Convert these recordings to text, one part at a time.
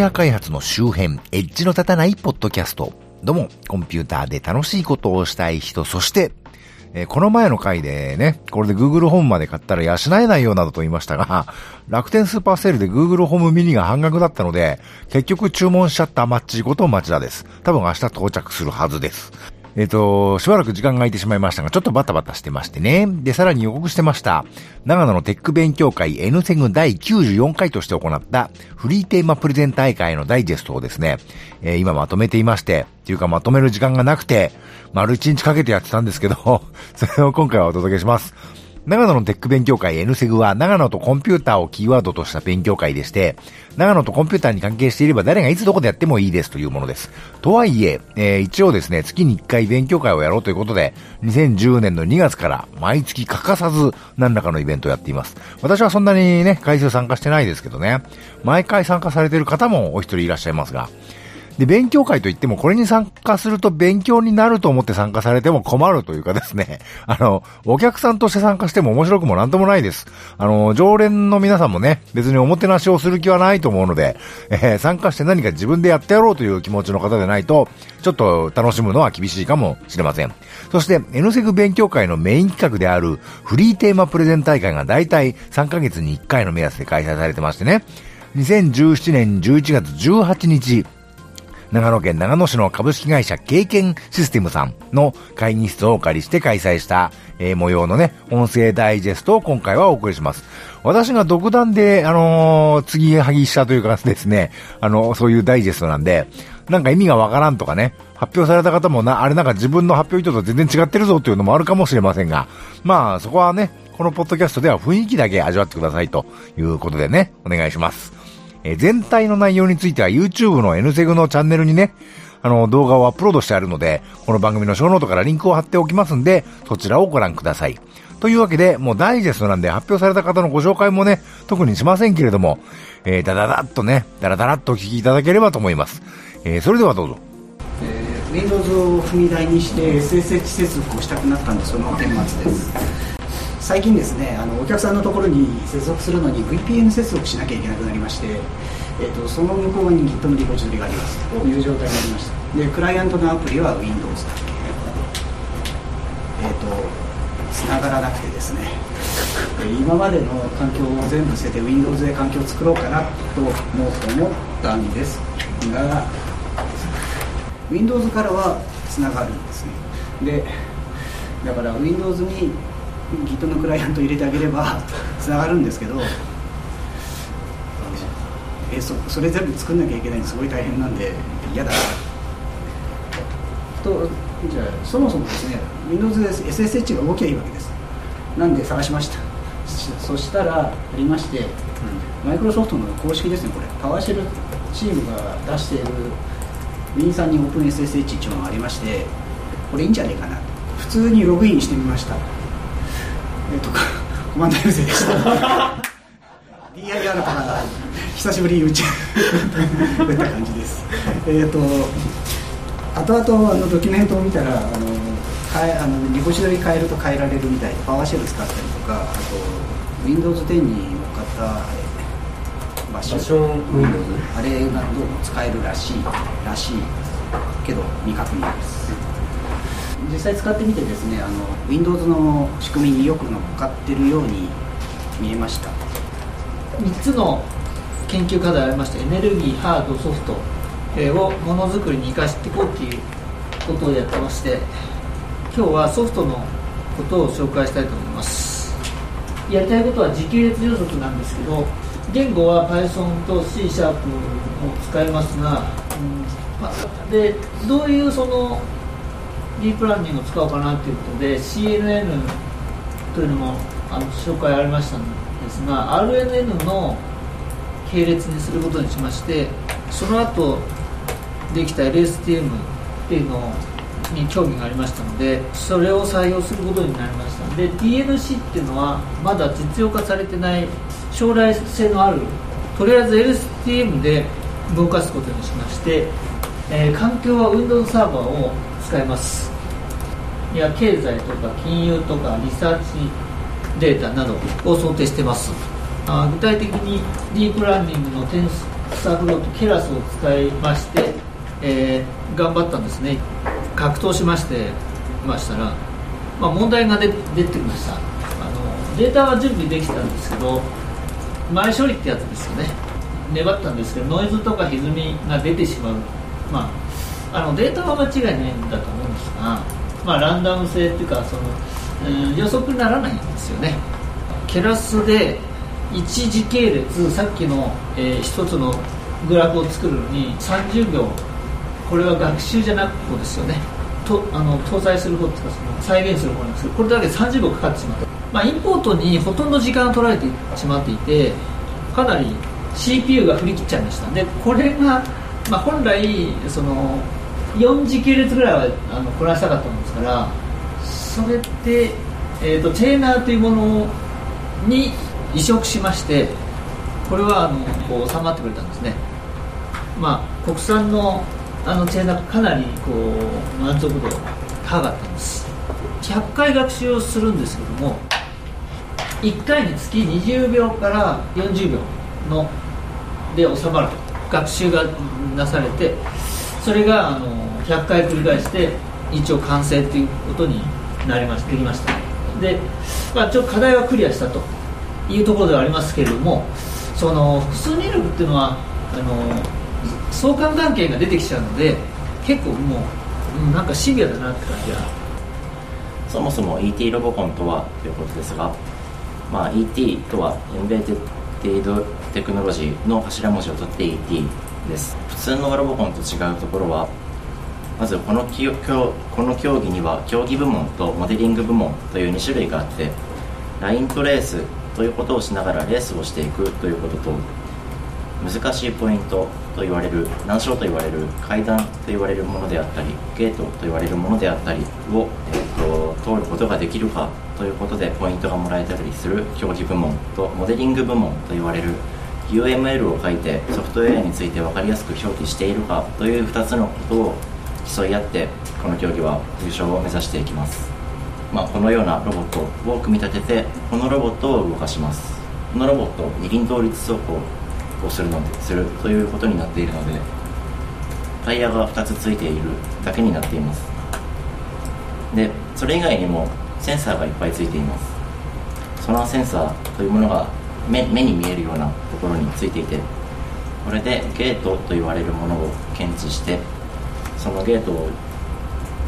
フトウェア開発の周辺、エッジの立たないポッドキャスト。どうも、コンピューターで楽しいことをしたい人、そして、えー、この前の回でね、これで Google ホームまで買ったら養えないよなどと言いましたが、楽天スーパーセールで Google ホームミニが半額だったので、結局注文しちゃったマッチこと町田です。多分明日到着するはずです。えっ、と、しばらく時間が空いてしまいましたが、ちょっとバタバタしてましてね。で、さらに予告してました、長野のテック勉強会 N セグ第94回として行ったフリーテーマプレゼン大会のダイジェストをですね、えー、今まとめていまして、というかまとめる時間がなくて、丸1日かけてやってたんですけど、それを今回はお届けします。長野のテック勉強会 N セグは長野とコンピューターをキーワードとした勉強会でして、長野とコンピューターに関係していれば誰がいつどこでやってもいいですというものです。とはいえ、えー、一応ですね、月に1回勉強会をやろうということで、2010年の2月から毎月欠かさず何らかのイベントをやっています。私はそんなにね、回数参加してないですけどね、毎回参加されている方もお一人いらっしゃいますが、で、勉強会といっても、これに参加すると勉強になると思って参加されても困るというかですね、あの、お客さんとして参加しても面白くもなんともないです。あの、常連の皆さんもね、別におもてなしをする気はないと思うので、えー、参加して何か自分でやってやろうという気持ちの方でないと、ちょっと楽しむのは厳しいかもしれません。そして、N セグ勉強会のメイン企画である、フリーテーマプレゼン大会が大体3ヶ月に1回の目安で開催されてましてね、2017年11月18日、長野県長野市の株式会社経験システムさんの会議室をお借りして開催した、えー、模様のね、音声ダイジェストを今回はお送りします。私が独断で、あのー、次はぎしたというかですね、あの、そういうダイジェストなんで、なんか意味がわからんとかね、発表された方もな、あれなんか自分の発表意図と全然違ってるぞというのもあるかもしれませんが、まあそこはね、このポッドキャストでは雰囲気だけ味わってくださいということでね、お願いします。えー、全体の内容については YouTube の N セグのチャンネルにね、あの、動画をアップロードしてあるので、この番組のショーノートからリンクを貼っておきますんで、そちらをご覧ください。というわけで、もうダイジェストなんで発表された方のご紹介もね、特にしませんけれども、えー、だだだっとね、だらだらっとお聞きいただければと思います。えー、それではどうぞ。えー、Windows を踏み台にして SSH 接続をしたくなったんで、その顛末です。最近ですねあのお客さんのところに接続するのに VPN 接続しなきゃいけなくなりまして、えーと、その向こうに Git のリポジトリがあります。という状態になりました。でクライアントのアプリは Windows だ。けえっ、ー、と繋がらなくてですね。今までの環境を全部捨てて Windows で環境を作ろうかなと思ったんですが Windows からはつながるんですね。でだから Windows に Git のクライアント入れてあげればつながるんですけどえそそれ全部作んなきゃいけないのすごい大変なんで嫌だとじゃあそもそもですね Windows で SSH が動きゃいいわけです。なんで探しました。そしたらありまして、マイクロソフトの公式ですねこれ。パワーシェルチームが出している Win さんに OpenSSH っていうのがありましてこれいいんじゃないかな。普通にログインしてみましたえー、とコマンド M 生でした DIR の方が久しぶりに打ち 打った感じです。えっ、ー、と後々あのドキュメントを見たらあの変えあのリポジトリ変えると変えられるみたいでパワーシェル使ったりとかあと Windows10 に乗っかったバッション。Windows あれがどうも使えるらしいらしいけど未確認です実際使ってみてですねあの Windows の仕組みによく乗っかってるように見えました。3つの研究課題ありましてエネルギーハードソフトをものづくりに生かしていこうっていうことをやってまして今日はソフトのことを紹介したいと思います。やりたいことは時系列予測なんですけど言語は Python と C シャープを使いますが、うん、でどういうそのディープラーニングを使おうかなということで CNN というのもあの紹介ありましたんですが RNN の系列にすることにしましてその後できた LSTM っていうのに興味がありましたのでそれを採用することになりましたで DNC っていうのはまだ実用化されてない将来性のあるとりあえず LSTM で動かすことにしまして、えー、環境は Windows サーバーを使います。や経済とか金融とかリサーチデータなどを想定してます。あ具体的にディープラーニングの点スターフロートケラスを使いまして、えー、頑張ったんですね。格闘しましてましたら、まあ、問題が出出てきました。あのデータは準備できたんですけど前処理ってやつですよね。粘ったんですけどノイズとか歪みが出てしまう。まああのデータは間違いないんだと思うんですが、まあ、ランダム性っていうかその、うん、予測にならないんですよね。ケラスで一時系列さっきの、えー、一つのグラフを作るのに30秒これは学習じゃなくてですよね。とあの搭載する方っていうかその再現する方なんですけどこれだけで30秒かかってしまって、まあ、インポートにほとんど時間を取られてしまっていてかなり CPU が振り切っちゃいました。でこれが、まあ、本来その4時系列ぐらいはあのこなしたかったもんですからそれで、えーと、チェーナーというものに移植しましてこれはあのこう収まってくれたんですね。まあ国産のあのチェーナーかなりこう満足度高かったんです。100回学習をするんですけども1回につき20秒から40秒ので収まると。学習がなされてそれがあの100回繰り返して一応完成ということになりましてできました。で、まあ、ちょっと課題はクリアしたと。いうところではありますけれどもその複数入力っていうのはあの相関関係が出てきちゃうので結構もうなんかシビアだなって感じが。そもそも ET ロボコンとはということですが、まあ、ET とはエンベーテッドテクノロジーの頭文字を取って ET です。普通のロボコンと違うところはまずこのこの競技には競技部門とモデリング部門という2種類があってラインとレースということをしながらレースをしていくということと難しいポイントと言われる難所と言われる階段と言われるものであったりゲートと言われるものであったりを、えーと、通ることができるかということでポイントがもらえたりする競技部門とモデリング部門と言われる UML を書いてソフトウェアについて分かりやすく表記しているかという2つのことを競い合ってこの競技は優勝を目指していきます、まあ、このようなロボットを組み立ててこのロボットを動かします。このロボット二輪倒立走行をするのでするということになっているのでタイヤが2つついているだけになっています。でそれ以外にもセンサーがいっぱいついています。そのセンサーというものが目目に見えるようなところについていてこれでゲートと言われるものを検知してそのゲート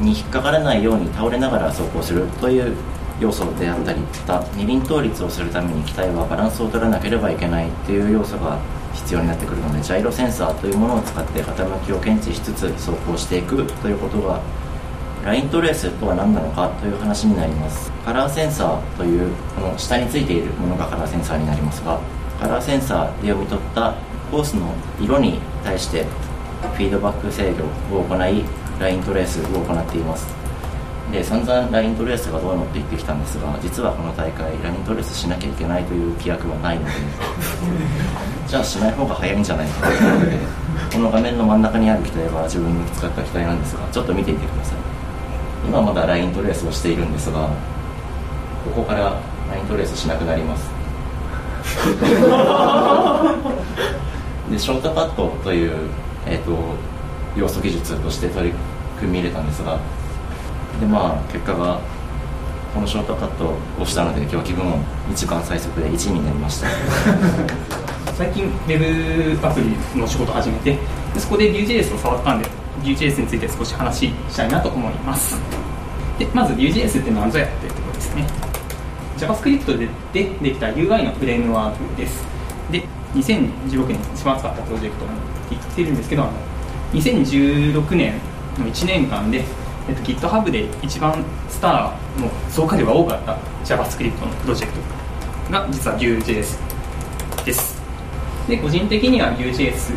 に引っかからないように倒れながら走行するという要素であったりまた二輪倒立をするために機体はバランスを取らなければいけないという要素が必要になってくるのでジャイロセンサーというものを使って傾きを検知しつつ走行していくということがライントレースとは何なのかという話になります。カラーセンサーというこの下についているものがカラーセンサーになりますがカラーセンサーで読み取ったコースの色に対してフィードバック制御を行いライントレースを行っています。で散々ライントレースがどうのって言ってきたんですが実はこの大会ライントレースしなきゃいけないという規約はないので じゃあしない方が早いんじゃないかということでこの画面の真ん中にある機体は自分に使った機体なんですがちょっと見ていてください。今まだライントレースをしているんですがここからライントレースしなくなります。でショートカットという、えーと、要素技術として取り組み入れたんですがでまあ結果がこのショートカットをしたので今日気分も一番最速で1位になりました。最近ウェブアプリの仕事を始めてでそこで Vue.js を触ったんで Vue.js について少し話したいなと思います。でまず Vue.js って何ぞやっていうところですね。JavaScript ででできた UI のフレームワークです。で2016年一番使ったプロジェクト言ってるんですけどあの2016年の1年間でえっと、GitHub で一番スターの増加量が多かった JavaScript のプロジェクトが実は Vue.js です。で個人的には Vue.js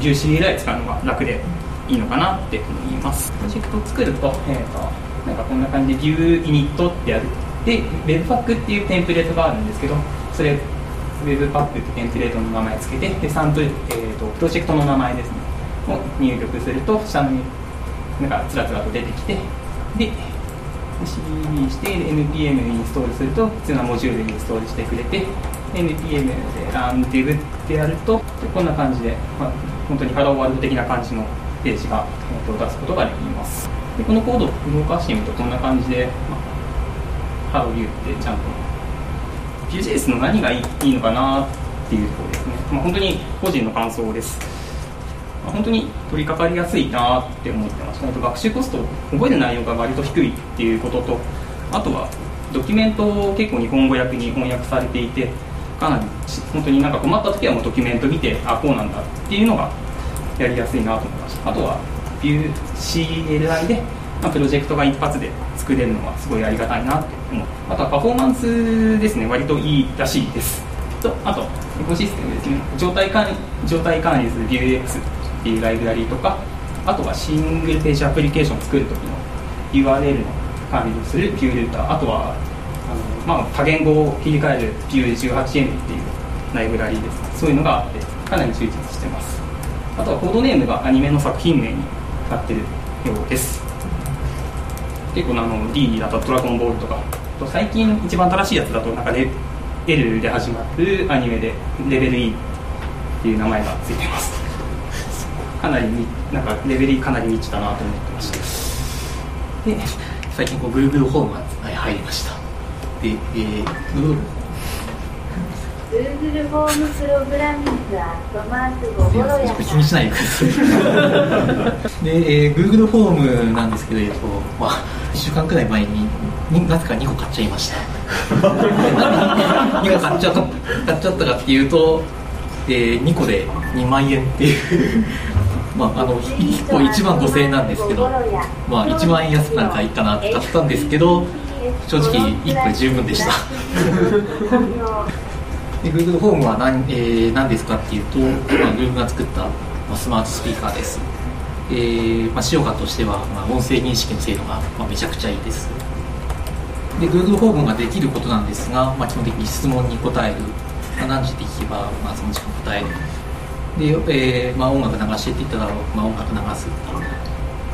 VueCLI 使うのが楽でいいのかなって思います。プロジェクトを作ると,、えーと、なんかこんな感じで VueInit ってやる。で Webpack っていうテンプレートがあるんですけどそれ Webpack ってテンプレートの名前つけてでサンプ、えーと、とプロジェクトの名前ですね。を入力すると下のなんかつらつらと出てきてで CD して NPM インストールすると必要なモジュールでインストールしてくれて npm でランデブってやるとこんな感じで、まあ、本当にハローワールド的な感じのページが、出すことができます。でこのコードを動かしてみるとこんな感じで、まあ、ハロービューってちゃんと Vue.js の何がいいいいのかなっていうところですね、まあ、本当に個人の感想です。ま本当に取り掛かりやすいなって思ってましたあと学習コスト覚える内容が割と低いっていうこととあとはドキュメントを結構日本語訳に翻訳されていてかなり本当になんか困った時はもうドキュメント見てあこうなんだっていうのがやりやすいなと思いましたあとは CLI で、まあ、プロジェクトが一発で作れるのはすごいありがたいなって思う。あとはパフォーマンスですね。割といいらしいです。とあとエコシステムですね。状態管理状態管理する VueX っていうライブラリーとかあとはシングルページアプリケーションを作る時の URL の管理をする Vue ルーター。あとはあの、まあ、多言語を切り替える Vue18N っていうライブラリーですそういうのがあってかなり充実してます。あとはコードネームがアニメの作品名になってるようです。結構あの D だとドラゴンボールとか。最近一番新しいやつだとなんかレ L で始まるアニメでレベル E っていう名前がついてます。かなりなんかレベル E かなりニッチだなと思ってましたで最近こう Google ホームが入りました。で、えー、Google Google ホームプログラミングアットマーク5頃や気にしないでください。で、えー、Google ホームなんですけど、えっとまあ、1週間くらい前になぜか2個買っちゃいました。2個買っちゃった買っちゃったかっていうと、えー、2個で2万円っていう。まあ、あの1個1万5000円なんですけど、まあ、1万円安くなるからいいかなって買ったんですけど正直1個で十分でした。で Google ホームは何,、えー、何ですかっていうと、まあ、Google が作った、まあ、スマートスピーカーです、えーまあ、使用感としては、まあ、音声認識の精度が、まあ、めちゃくちゃいいです。で Google ホームができることなんですが、まあ、基本的に質問に答える、まあ、何時って聞けば、まあ、その時間答える。で、えーまあ、音楽流してって言ったら、まあ、音楽流す、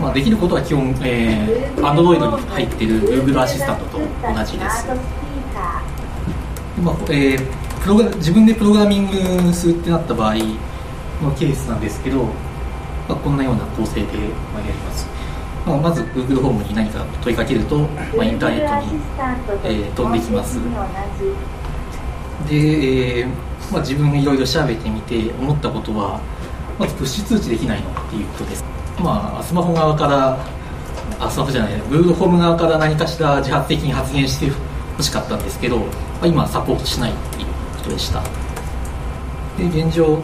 まあ、できることは基本、えー、Android に入ってる Google アシスタントと同じです、まあえー、プログ自分でプログラミングするってなった場合のケースなんですけど、まあ、こんなような構成で、まあ、やります、まあ、まず Google ホームに何か問いかけると、まあ、インターネットに、えー、飛んできます。で、えーまあ、自分いろいろ調べてみて思ったことはまずプッシュ通知できないのっていうことです。まあスマホ側からあスマホじゃない Google ホーム側から何かしら自発的に発言してほしかったんですけど、まあ、今サポートしないっていうことでした。で現状、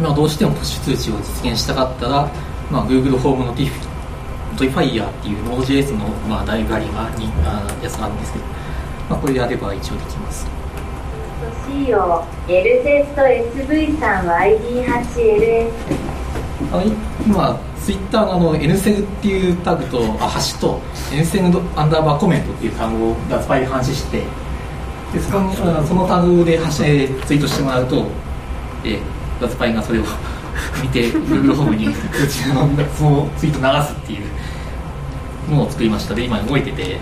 まあ、どうしてもプッシュ通知を実現したかったら、まあ、Google ホームの Tiff トイファイヤーっていう Node.js の、まあ、ライブラリがにあやつがあるんですけど、まあ、これでやれば一応できます。仕様 L テスト SV さんは ID8LS あ今ツイッターのあの N セグっていうタグとあハッシュと N セグアンダーバーコメントっていうタグを脱売で監視してでそのそのタグでハッシュツイートしてもらうと、えー、脱売がそれを 見て Google ホームに 通知のそのツイート流すっていうのを作りました。で今動いてて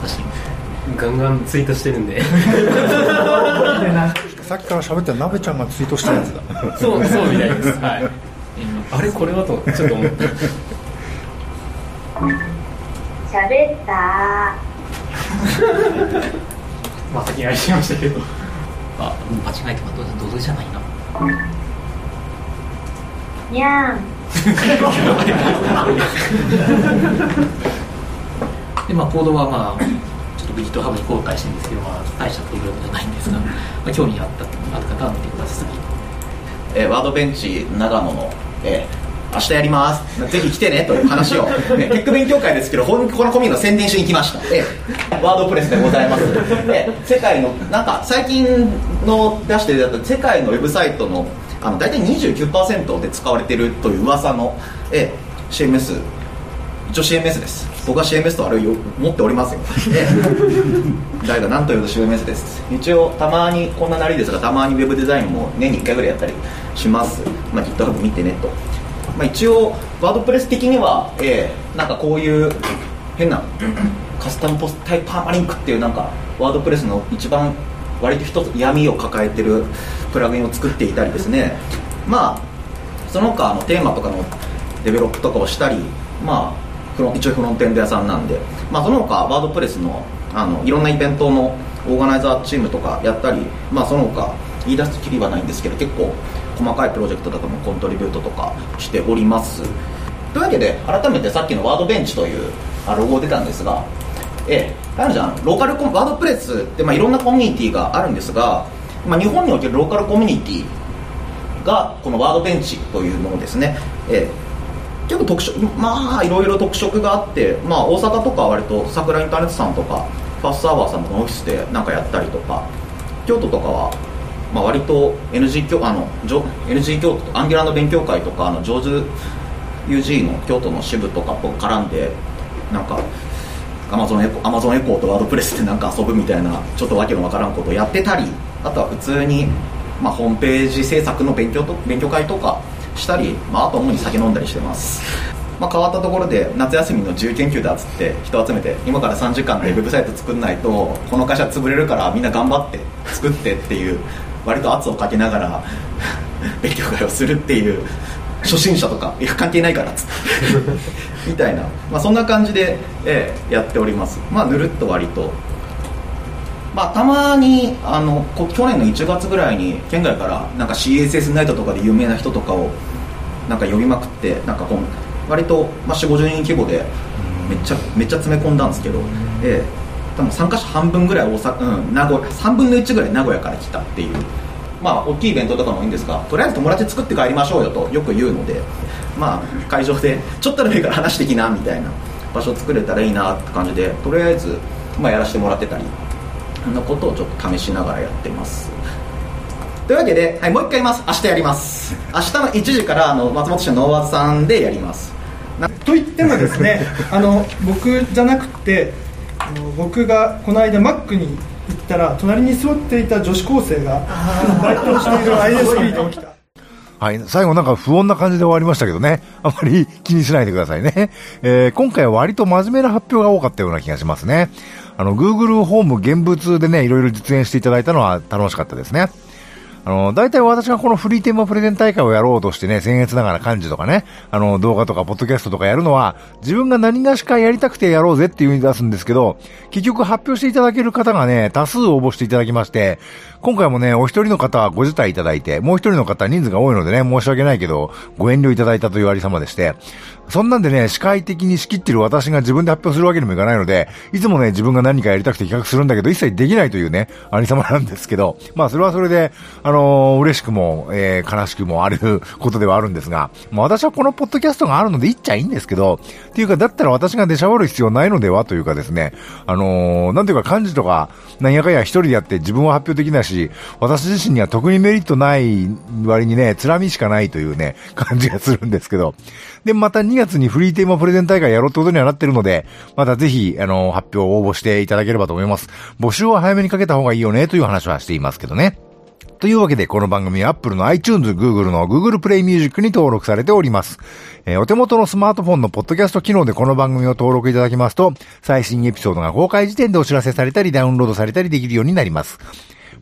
私。ガンガンツイートしてるんで。さっきから喋ってる鍋ちゃんがツイートしたやつだ。そうそうみたいです。はい。あれこれはとちょっと思って喋ったまあ先にやりましたけど。あ間違えてもどうぞじゃないなにゃん。でまあコードはまあちょっと GitHub に公開してるんですけど、まあ、大したプログラムじゃないんですが、まあ、興味あったある方は見てください。えー、ワードベンチ長野の、えー、明日やります。ぜひ来てねという話を、ね、テック勉強会ですけどこのコミュニの宣伝しに来ました、え、ワードプレスでございます、えー、世界のなんか最近の出してるだと世界のウェブサイトのあの大体29%で使われてるという噂の、えー、CMS 一応 CMS です。僕は CMS とあれを持っておりますよ、誰が何と言うと CMS です。一応たまにこんななりですがたまにウェブデザインも年に1回ぐらいやったりします、まあ、GitHub 見てねと、まあ、一応ワードプレス的には、えー、なんかこういう変なカスタムポスタイプパーマリンクっていうなんかワードプレスの一番割と一つ闇を抱えてるプラグインを作っていたりですね。まあその他のテーマとかのデベロップとかをしたりまあ一応フロントエンド屋さんなんで、まあ、その他ワードプレスのあのいろんなイベントのオーガナイザーチームとかやったり、まあ、その他言い出すきりはないんですけど結構細かいプロジェクトとかもコントリビュートとかしております。というわけで改めてさっきのワードベンチというあロゴ出たんですがええあるじゃんローカルコワードプレスって、まあ、いろんなコミュニティがあるんですが、まあ、日本におけるローカルコミュニティがこのワードベンチというものですね、ええ結構特色まあいろいろ特色があって、まあ、大阪とか割と桜インターネットさんとかファーストアワーさんのオフィスでなんかやったりとか京都とかは、まあ、割と NG 京あの NG 京都アンギュラーの勉強会とかあのジョージ UG の京都の支部とかと絡んでなんかアマゾンエコアマゾンエコーとワードプレスでなんか遊ぶみたいなちょっとわけのわからんことをやってたりあとは普通に、まあ、ホームページ制作の勉強と勉強会とかしたり、まあ、あと主に酒飲んだりしてます、まあ、変わったところで夏休みの自由研究だっつって人集めて今から3時間でウェブサイト作んないとこの会社潰れるからみんな頑張って作ってっていう割と圧をかけながら 勉強会をするっていう。初心者とか。いや関係ないからっつって。みたいな、まあ、そんな感じで、ええやっております。まあぬるっと割と。まあ、たまにあのこ去年の1月ぐらいに県外からなんか CSS ナイトとかで有名な人とかをなんか呼びまくってなんかこう割と、まあ、4 5 0人規模でめっちゃめっちゃ詰め込んだんですけど、ええ多分参加者半分ぐらい大阪、うん、名古屋3分の1ぐらい名古屋から来たっていう。まあ大きいイベントとかもいいんですがとりあえず友達作って帰りましょうよとよく言うのでまあ会場でちょっとでもいいから話してきなみたいな場所作れたらいいなって感じでとりあえず、まあ、やらせてもらってたりそんなことをちょっと試しながらやってます。というわけで、はい、もう一回言います。明日やります。明日の1時からあの松本市のノーワーズさんでやります。と言ってもですね あの僕じゃなくて僕がこの間マックに行ったら隣に座っていた女子高生がバイトをしている ISP で起きたはい。最後なんか不穏な感じで終わりましたけどね。あまり気にしないでくださいね。えー、今回は割と真面目な発表が多かったような気がしますね。あの、Google ホーム現物でね、いろいろ実演していただいたのは楽しかったですね。あの、大体私がこのフリーテーマプレゼン大会をやろうとしてね、僭越ながら漢字とかね、あの、動画とかポッドキャストとかやるのは、自分が何がしかやりたくてやろうぜっていう風に出すんですけど、結局発表していただける方がね、多数応募していただきまして、今回もね、お一人の方はご辞退いただいて、もう一人の方は人数が多いのでね、申し訳ないけど、ご遠慮いただいたというありさまでして、そんなんでね、司会的に仕切ってる私が自分で発表するわけにもいかないので、いつもね、自分が何かやりたくて企画するんだけど、一切できないというね、ありさまなんですけど、まあそれはそれで、あのー嬉しくも、えー悲しくもあることではあるんですが、まあ私はこのポッドキャストがあるので言っちゃいいんですけど、っていうか、だったら私が出しゃばる必要ないのではというかですね、あのーなんていうか漢字とか、なんやかや一人でやって自分は発表できないし、私自身には特にメリットない割にね、つらみしかないというね、感じがするんですけど。で、また2 2月にフリーテーマプレゼン大会やろうってことにはなってるので、またぜひ、あの、発表を応募していただければと思います。募集は早めにかけた方がいいよね、という話はしていますけどね。というわけで、この番組は Apple の iTunes、Google の Google Play Music に登録されております。えーお手元のスマートフォンのポッドキャスト機能でこの番組を登録いただきますと、最新エピソードが公開時点でお知らせされたり、ダウンロードされたりできるようになります。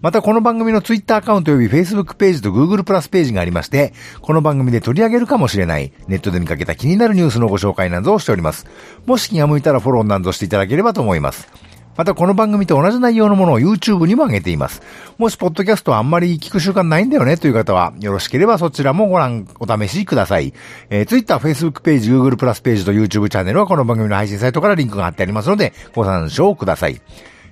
またこの番組の Twitter アカウント及び Facebook ページと Google プラスページがありまして、この番組で取り上げるかもしれない、ネットで見かけた気になるニュースのご紹介などをしております。もし気が向いたらフォローなどしていただければと思います。またこの番組と同じ内容のものを YouTube にも上げています。もしポッドキャストはあんまり聞く習慣ないんだよねという方は、よろしければそちらもご覧、お試しください。えー、Twitter、Facebook ページ、Google プラスページと YouTube チャンネルはこの番組の配信サイトからリンクが貼ってありますので、ご参照ください。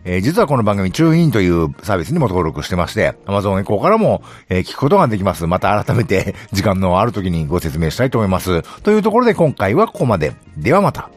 えー実はこの番組、チューインというサービスにも登録してまして、Amazon エコーからも、えー聞くことができます。また改めて、時間のある時にご説明したいと思います。というところで今回はここまで。ではまた。